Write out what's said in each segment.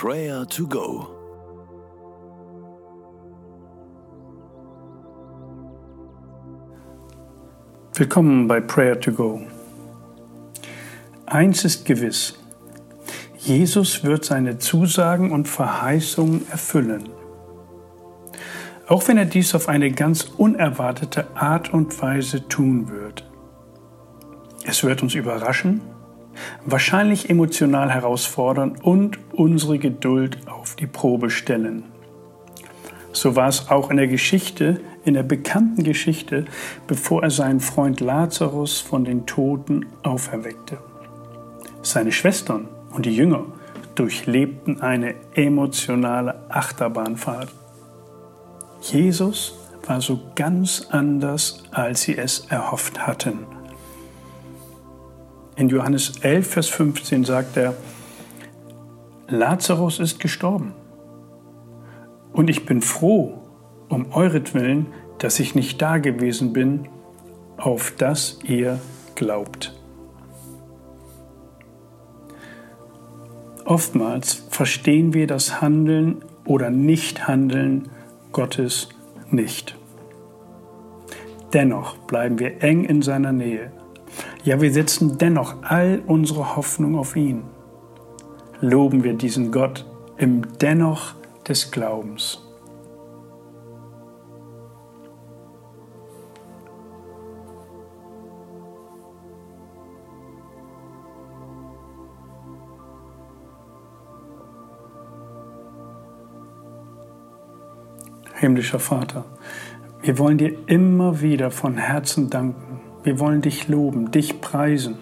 Prayer to Go. Willkommen bei Prayer to Go. Eins ist gewiss, Jesus wird seine Zusagen und Verheißungen erfüllen. Auch wenn er dies auf eine ganz unerwartete Art und Weise tun wird. Es wird uns überraschen, wahrscheinlich emotional herausfordern und unsere Geduld auf die Probe stellen. So war es auch in der Geschichte, in der bekannten Geschichte, bevor er seinen Freund Lazarus von den Toten auferweckte. Seine Schwestern und die Jünger durchlebten eine emotionale Achterbahnfahrt. Jesus war so ganz anders, als sie es erhofft hatten. In Johannes 11, Vers 15 sagt er, Lazarus ist gestorben. Und ich bin froh um euretwillen, dass ich nicht da gewesen bin, auf das ihr glaubt. Oftmals verstehen wir das Handeln oder Nichthandeln Gottes nicht. Dennoch bleiben wir eng in seiner Nähe. Ja, wir setzen dennoch all unsere Hoffnung auf ihn. Loben wir diesen Gott im Dennoch des Glaubens. Himmlischer Vater, wir wollen dir immer wieder von Herzen danken. Wir wollen dich loben, dich preisen.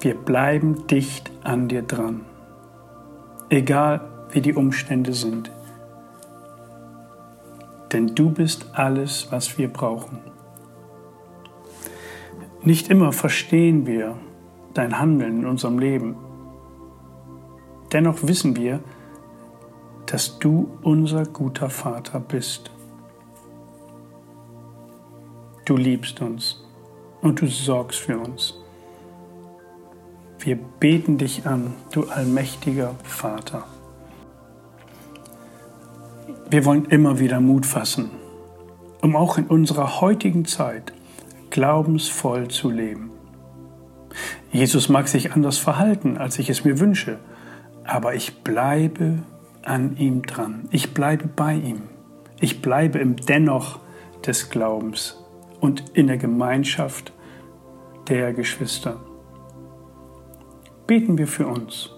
Wir bleiben dicht an dir dran, egal wie die Umstände sind. Denn du bist alles, was wir brauchen. Nicht immer verstehen wir dein Handeln in unserem Leben. Dennoch wissen wir, dass du unser guter Vater bist. Du liebst uns und du sorgst für uns. Wir beten dich an, du allmächtiger Vater. Wir wollen immer wieder Mut fassen, um auch in unserer heutigen Zeit glaubensvoll zu leben. Jesus mag sich anders verhalten, als ich es mir wünsche, aber ich bleibe an ihm dran. Ich bleibe bei ihm. Ich bleibe im Dennoch des Glaubens und in der Gemeinschaft der Geschwister. Beten wir für uns,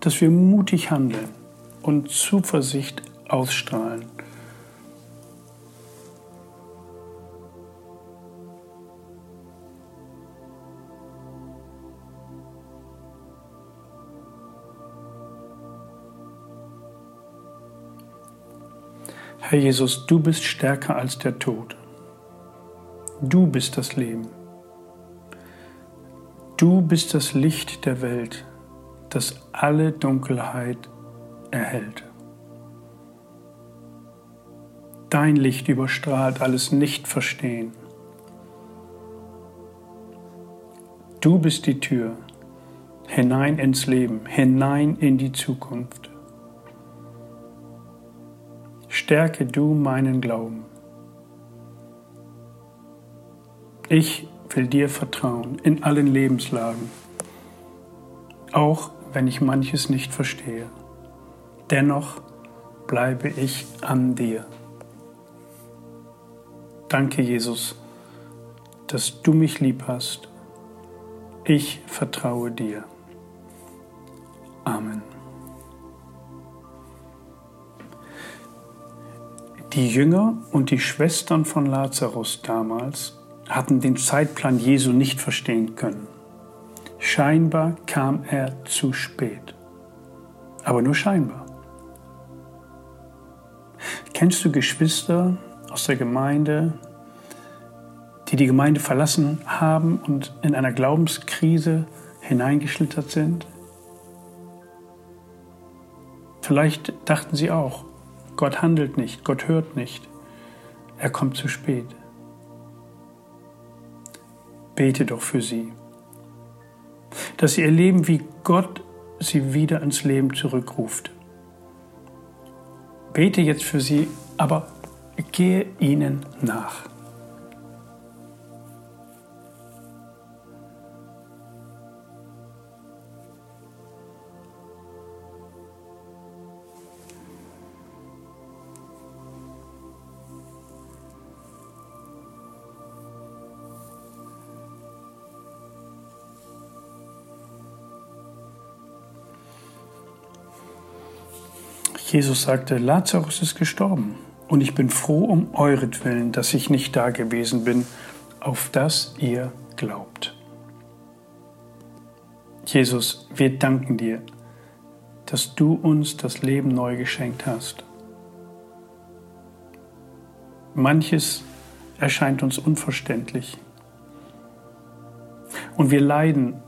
dass wir mutig handeln und Zuversicht ausstrahlen Herr Jesus, du bist stärker als der Tod. Du bist das Leben. Du bist das Licht der Welt, das alle Dunkelheit erhält. Dein Licht überstrahlt alles Nichtverstehen. Du bist die Tür hinein ins Leben, hinein in die Zukunft stärke du meinen Glauben. Ich will dir vertrauen in allen Lebenslagen, auch wenn ich manches nicht verstehe. Dennoch bleibe ich an dir. Danke, Jesus, dass du mich lieb hast. Ich vertraue dir. Amen. Die Jünger und die Schwestern von Lazarus damals hatten den Zeitplan Jesu nicht verstehen können. Scheinbar kam er zu spät. Aber nur scheinbar. Kennst du Geschwister aus der Gemeinde, die die Gemeinde verlassen haben und in einer Glaubenskrise hineingeschlittert sind? Vielleicht dachten sie auch, Gott handelt nicht, Gott hört nicht, er kommt zu spät. Bete doch für sie, dass sie erleben, wie Gott sie wieder ins Leben zurückruft. Bete jetzt für sie, aber gehe ihnen nach. Jesus sagte, Lazarus ist gestorben und ich bin froh um euretwillen, dass ich nicht da gewesen bin, auf das ihr glaubt. Jesus, wir danken dir, dass du uns das Leben neu geschenkt hast. Manches erscheint uns unverständlich. Und wir leiden,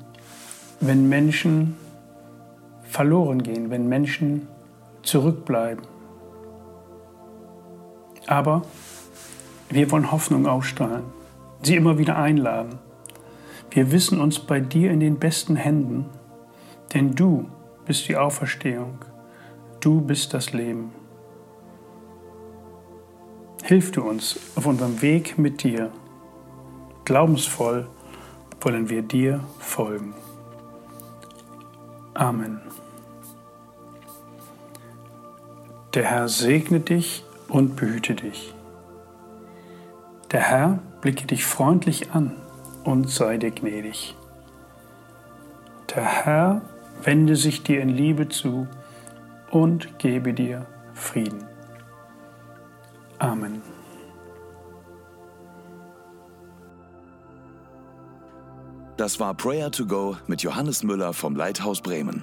wenn Menschen verloren gehen, wenn Menschen zurückbleiben. Aber wir wollen Hoffnung ausstrahlen, sie immer wieder einladen. Wir wissen uns bei dir in den besten Händen, denn du bist die Auferstehung, du bist das Leben. Hilf du uns auf unserem Weg mit dir. Glaubensvoll wollen wir dir folgen. Amen. Der Herr segne dich und behüte dich. Der Herr blicke dich freundlich an und sei dir gnädig. Der Herr wende sich dir in Liebe zu und gebe dir Frieden. Amen. Das war Prayer to Go mit Johannes Müller vom Leithaus Bremen.